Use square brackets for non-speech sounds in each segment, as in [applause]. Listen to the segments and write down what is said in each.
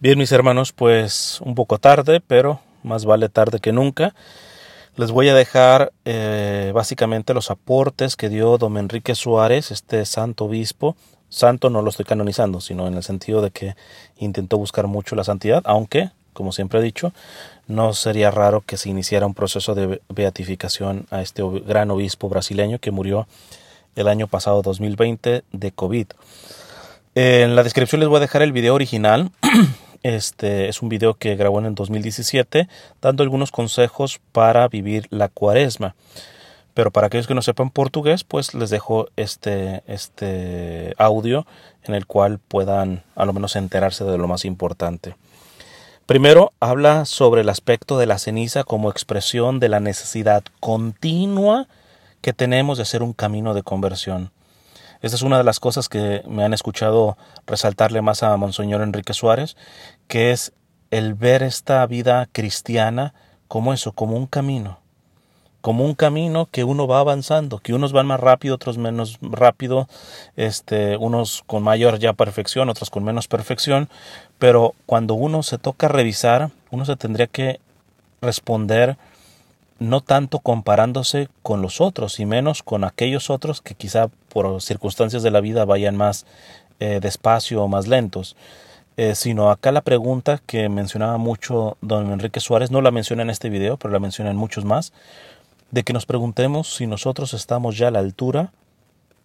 Bien, mis hermanos, pues un poco tarde, pero más vale tarde que nunca. Les voy a dejar eh, básicamente los aportes que dio don Enrique Suárez, este santo obispo. Santo no lo estoy canonizando, sino en el sentido de que intentó buscar mucho la santidad, aunque, como siempre he dicho, no sería raro que se iniciara un proceso de beatificación a este gran obispo brasileño que murió el año pasado 2020 de COVID. En la descripción les voy a dejar el video original [clears throat] Este es un video que grabó en el 2017 dando algunos consejos para vivir la cuaresma. Pero para aquellos que no sepan portugués, pues les dejo este, este audio en el cual puedan a lo menos enterarse de lo más importante. Primero habla sobre el aspecto de la ceniza como expresión de la necesidad continua que tenemos de hacer un camino de conversión. Esta es una de las cosas que me han escuchado resaltarle más a Monseñor Enrique Suárez, que es el ver esta vida cristiana como eso, como un camino, como un camino que uno va avanzando, que unos van más rápido, otros menos rápido, este, unos con mayor ya perfección, otros con menos perfección, pero cuando uno se toca revisar, uno se tendría que responder no tanto comparándose con los otros y menos con aquellos otros que quizá por circunstancias de la vida vayan más eh, despacio o más lentos, eh, sino acá la pregunta que mencionaba mucho don Enrique Suárez, no la menciona en este video, pero la menciona en muchos más, de que nos preguntemos si nosotros estamos ya a la altura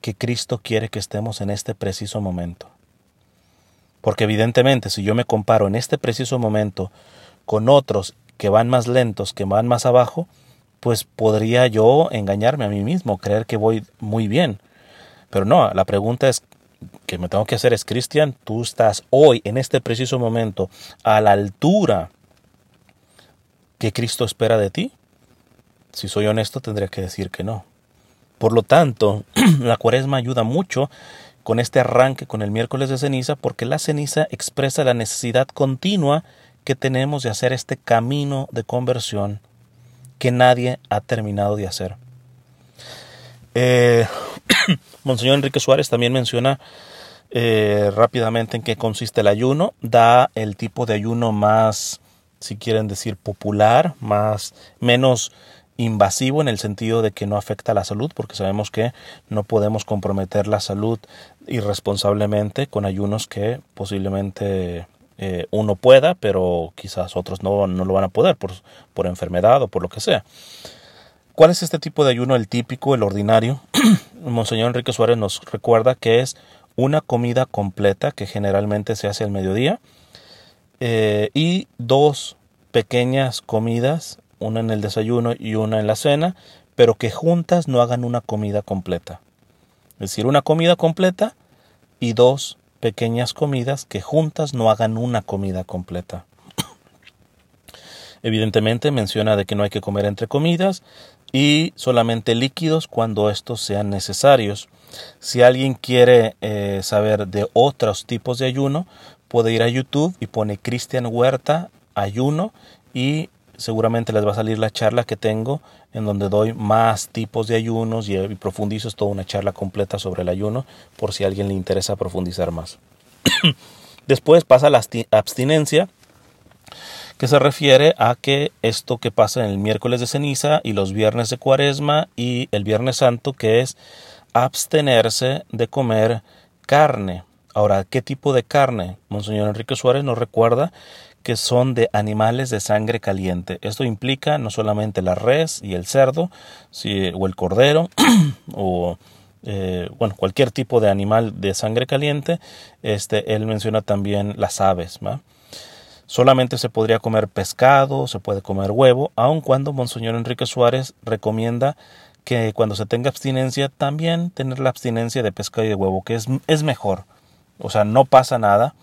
que Cristo quiere que estemos en este preciso momento. Porque evidentemente si yo me comparo en este preciso momento con otros que van más lentos, que van más abajo, pues podría yo engañarme a mí mismo, creer que voy muy bien. Pero no, la pregunta es que me tengo que hacer es, Cristian, tú estás hoy, en este preciso momento, a la altura que Cristo espera de ti. Si soy honesto, tendría que decir que no. Por lo tanto, [clears throat] la cuaresma ayuda mucho con este arranque con el miércoles de ceniza, porque la ceniza expresa la necesidad continua que tenemos de hacer este camino de conversión que nadie ha terminado de hacer. Eh, [coughs] Monseñor Enrique Suárez también menciona eh, rápidamente en qué consiste el ayuno, da el tipo de ayuno más, si quieren decir, popular, más menos invasivo en el sentido de que no afecta a la salud, porque sabemos que no podemos comprometer la salud irresponsablemente con ayunos que posiblemente eh, uno pueda, pero quizás otros no, no lo van a poder por, por, enfermedad o por lo que sea. ¿Cuál es este tipo de ayuno, el típico, el ordinario? [clears throat] Monseñor Enrique Suárez nos recuerda que es una comida completa que generalmente se hace al mediodía eh, y dos pequeñas comidas, una en el desayuno y una en la cena, pero que juntas no hagan una comida completa. Es decir, una comida completa y dos pequeñas comidas que juntas no hagan una comida completa. [coughs] Evidentemente menciona de que no hay que comer entre comidas y solamente líquidos cuando estos sean necesarios. Si alguien quiere eh, saber de otros tipos de ayuno, puede ir a YouTube y pone Cristian Huerta ayuno y seguramente les va a salir la charla que tengo en donde doy más tipos de ayunos y, profundizo es toda una charla completa sobre el ayuno por si a alguien le interesa profundizar más. [coughs] Después pasa la abstinencia que se refiere a que esto que pasa en el miércoles de ceniza y los viernes de cuaresma y el viernes santo que es abstenerse de comer carne. Ahora, ¿qué tipo de carne? Monseñor Enrique Suárez nos recuerda que son de animales de sangre caliente. Esto implica no solamente la res y el cerdo, o el cordero, [clears throat] o eh, bueno, cualquier tipo de animal de sangre caliente. Este, él menciona también las aves. Solamente se podría comer pescado, se puede comer huevo, aun cuando Monseñor Enrique Suárez recomienda que cuando se tenga abstinencia también tener la abstinencia de pescado y de huevo, que es, es mejor. O sea, no pasa nada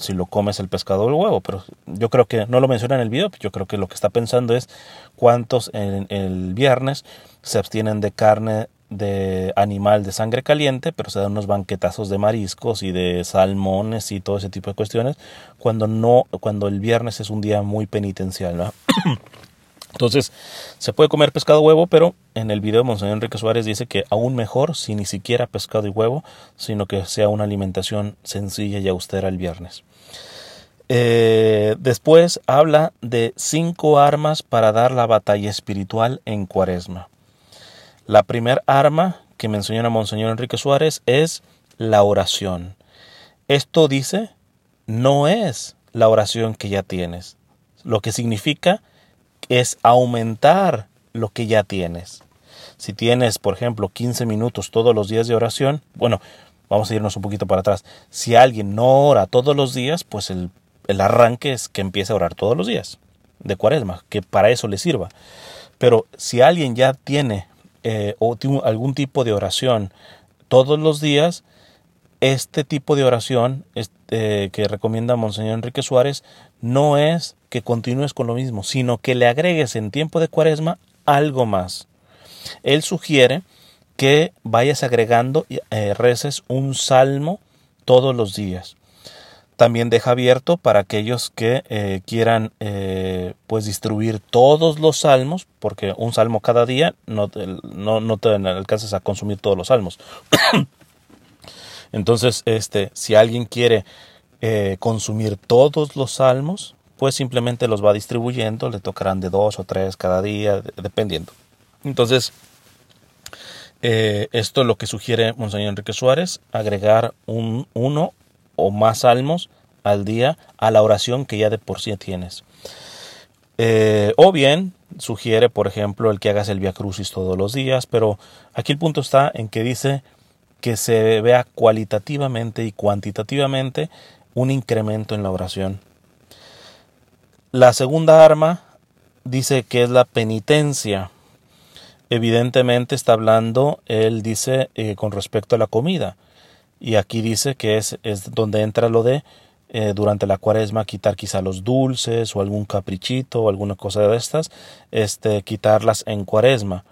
si lo comes el pescado o el huevo, pero yo creo que no lo menciona en el video, yo creo que lo que está pensando es cuántos en el viernes se abstienen de carne de animal de sangre caliente, pero se dan unos banquetazos de mariscos y de salmones y todo ese tipo de cuestiones, cuando no, cuando el viernes es un día muy penitencial, [clears throat] Entonces, se puede comer pescado huevo, pero en el video Monseñor Enrique Suárez dice que aún mejor si ni siquiera pescado y huevo, sino que sea una alimentación sencilla y austera el viernes. Eh, después habla de cinco armas para dar la batalla espiritual en cuaresma. La primera arma que menciona Monseñor Enrique Suárez es la oración. Esto dice, no es la oración que ya tienes. Lo que significa es aumentar lo que ya tienes. Si tienes, por ejemplo, 15 minutos todos los días de oración, bueno, vamos a irnos un poquito para atrás. Si alguien no ora todos los días, pues el, arranque es que empiece a orar todos los días de cuaresma, que para eso le sirva. Pero si alguien ya tiene eh, algún tipo de oración todos los días, este tipo de oración este, que recomienda Monseñor Enrique Suárez no es que continúes con lo mismo, sino que le agregues en tiempo de cuaresma algo más. Él sugiere que vayas agregando eh, reces un salmo todos los días. También deja abierto para aquellos que eh, quieran eh, pues distribuir todos los salmos, porque un salmo cada día no, no, no te alcanzas a consumir todos los salmos. [coughs] Entonces, este, si alguien quiere eh, consumir todos los salmos, pues simplemente los va distribuyendo, le tocarán de dos o tres cada día, dependiendo. Entonces, eh, esto es lo que sugiere Monseñor Enrique Suárez, agregar un, uno o más salmos al día a la oración que ya de por sí tienes. Eh, o bien sugiere, por ejemplo, el que hagas el Via Crucis todos los días, pero aquí el punto está en que dice que se vea cualitativamente y cuantitativamente un incremento en la oración. La segunda arma dice que es la penitencia. Evidentemente está hablando, él dice, eh, con respecto a la comida. Y aquí dice que es, es donde entra lo de eh, durante la cuaresma quitar quizá los dulces o algún caprichito o alguna cosa de estas, este, quitarlas en cuaresma.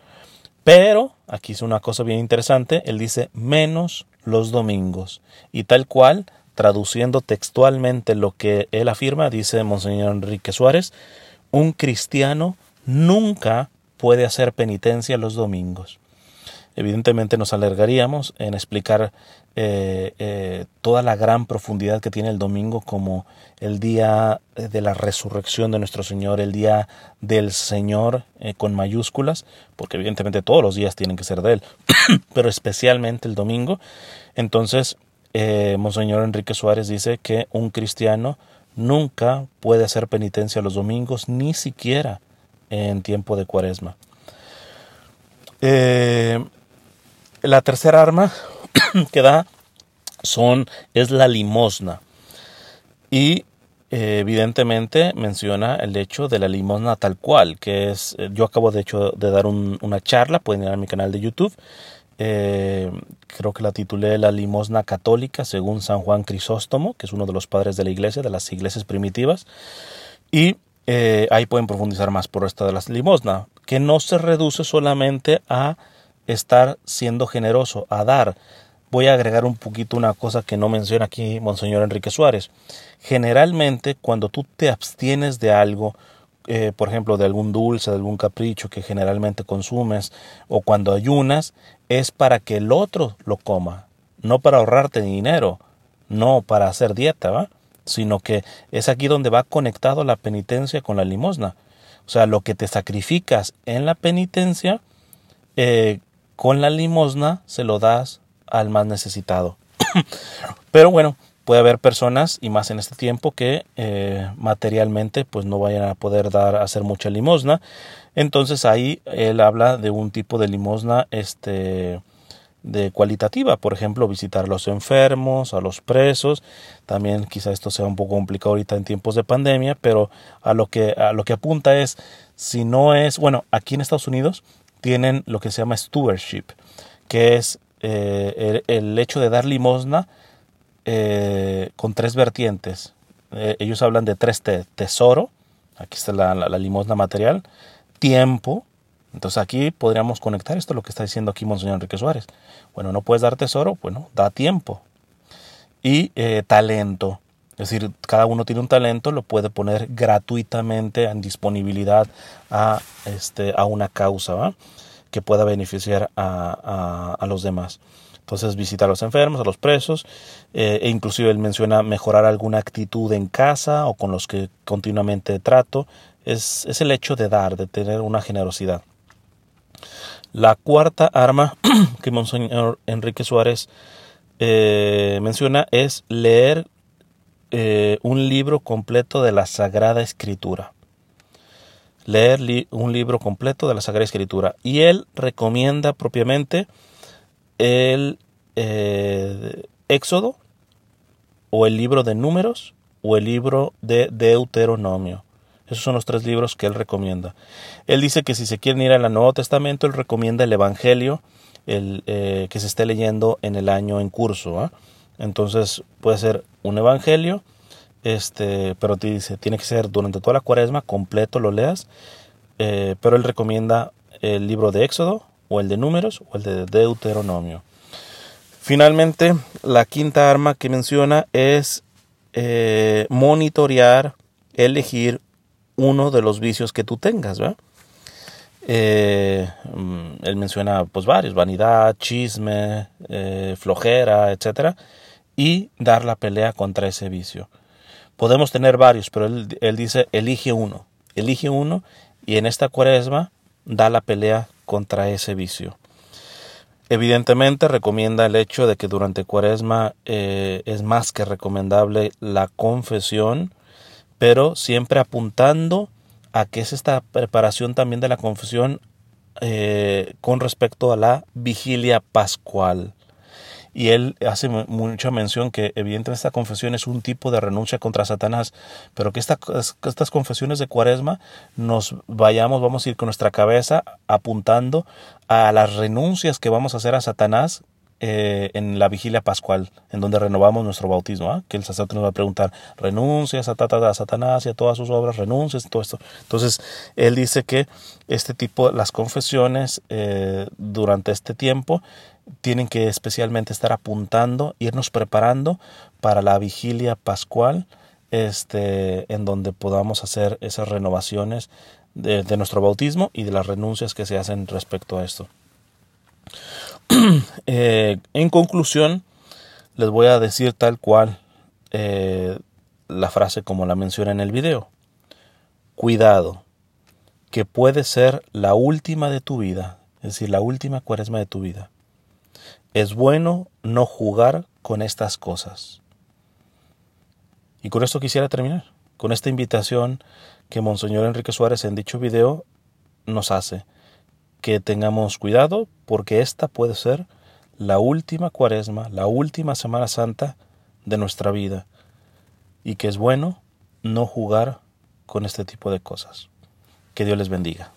Pero, aquí es una cosa bien interesante, él dice menos los domingos. Y tal cual, traduciendo textualmente lo que él afirma, dice Monseñor Enrique Suárez, un cristiano nunca puede hacer penitencia los domingos. Evidentemente nos alargaríamos en explicar eh, eh, toda la gran profundidad que tiene el domingo como el día de la resurrección de nuestro Señor, el día del Señor eh, con mayúsculas, porque evidentemente todos los días tienen que ser de Él, [coughs] pero especialmente el domingo. Entonces, Monseñor Enrique Suárez dice que un cristiano nunca puede hacer penitencia los domingos, ni siquiera en tiempo de cuaresma. La tercera arma [clears throat] que da son, es la limosna. Y eh, evidentemente menciona el hecho de la limosna tal cual, que es, eh, yo acabo de hecho de dar una charla, pueden ir a mi canal de YouTube, eh, creo que la titulé La limosna católica según San Juan Crisóstomo, que es uno de los padres de la iglesia, de las iglesias primitivas, y ahí pueden profundizar más por esta de la limosna, que no se reduce solamente a estar siendo generoso, a dar. Voy a agregar un poquito una cosa que no menciona aquí Monseñor Enrique Suárez. Generalmente, cuando tú te abstienes de algo, eh, por ejemplo, de algún dulce, de algún capricho que generalmente consumes, o cuando ayunas, es para que el otro lo coma, no para ahorrarte dinero, no para hacer dieta, ¿va? sino que es aquí donde va conectado la penitencia con la limosna. O sea, lo que te sacrificas en la penitencia, eh, con la limosna se lo das al más necesitado. [coughs] Pero bueno, puede haber personas, y más en este tiempo, que eh, materialmente pues no vayan a poder dar, hacer mucha limosna. Entonces ahí él habla de un tipo de limosna este, de cualitativa, por ejemplo, visitar a los enfermos, a los presos. También quizá esto sea un poco complicado ahorita en tiempos de pandemia, pero a lo que, a lo que apunta es, si no es, bueno, aquí en Estados Unidos tienen lo que se llama stewardship, que es eh, el, hecho de dar limosna eh, con tres vertientes. Eh, ellos hablan de tres tesoro, aquí está la, limosna material, tiempo, entonces aquí podríamos conectar esto a lo que está diciendo aquí Monseñor Enrique Suárez. Bueno, no puedes dar tesoro, bueno, da tiempo. Y talento, es decir, cada uno tiene un talento, lo puede poner gratuitamente en disponibilidad a, este, a una causa que pueda beneficiar a, los demás. Entonces visita a los enfermos, a los presos, eh, e inclusive él menciona mejorar alguna actitud en casa o con los que continuamente trato. Es, es el hecho de dar, de tener una generosidad. La cuarta arma [clears throat] que Monseñor Enrique Suárez eh, menciona es leer eh, un libro completo de la Sagrada Escritura. Leer un libro completo de la Sagrada Escritura. Y él recomienda propiamente el eh, Éxodo o el libro de Números o el libro de Deuteronomio. Esos son los tres libros que él recomienda. Él dice que si se quieren ir al Nuevo Testamento, él recomienda el Evangelio el, eh, que se esté leyendo en el año en curso. ¿ah? Entonces puede ser un Evangelio, este, pero te dice, tiene que ser durante toda la cuaresma, completo lo leas, eh, pero él recomienda el libro de Éxodo, o el de Números, o el de Deuteronomio. Finalmente, la quinta arma que menciona es eh, monitorear, elegir uno de los vicios que tú tengas. Eh, mm, él menciona pues varios, vanidad, chisme, flojera, etcétera, y dar la pelea contra ese vicio. Podemos tener varios, pero él, él dice elige uno, elige uno y en esta cuaresma da la pelea contra ese vicio. Evidentemente recomienda el hecho de que durante cuaresma eh, es más que recomendable la confesión pero siempre apuntando a que es esta preparación también de la confesión eh, con respecto a la vigilia pascual. Y él hace mucha mención que evidentemente esta confesión es un tipo de renuncia contra Satanás, pero que, estas confesiones de cuaresma nos vayamos, vamos a ir con nuestra cabeza apuntando a las renuncias que vamos a hacer a Satanás eh, en la vigilia pascual, en donde renovamos nuestro bautismo, ¿ah? que el sacerdote nos va a preguntar, renuncias a, a Satanás y a todas sus obras, renuncias, todo esto. Entonces, él dice que este tipo, las confesiones eh, durante este tiempo tienen que especialmente estar apuntando, irnos preparando para la vigilia pascual, este, en donde podamos hacer esas renovaciones de nuestro bautismo y de las renuncias que se hacen respecto a esto. [clears throat] Eh, en conclusión, les voy a decir tal cual eh, la frase como la menciona en el video. Cuidado, que puede ser la última de tu vida, es decir, la última cuaresma de tu vida. Es bueno no jugar con estas cosas. Y con esto quisiera terminar, con esta invitación que Monseñor Enrique Suárez en dicho video nos hace que tengamos cuidado porque esta puede ser la última cuaresma, la última Semana Santa de nuestra vida y que es bueno no jugar con este tipo de cosas. Que Dios les bendiga.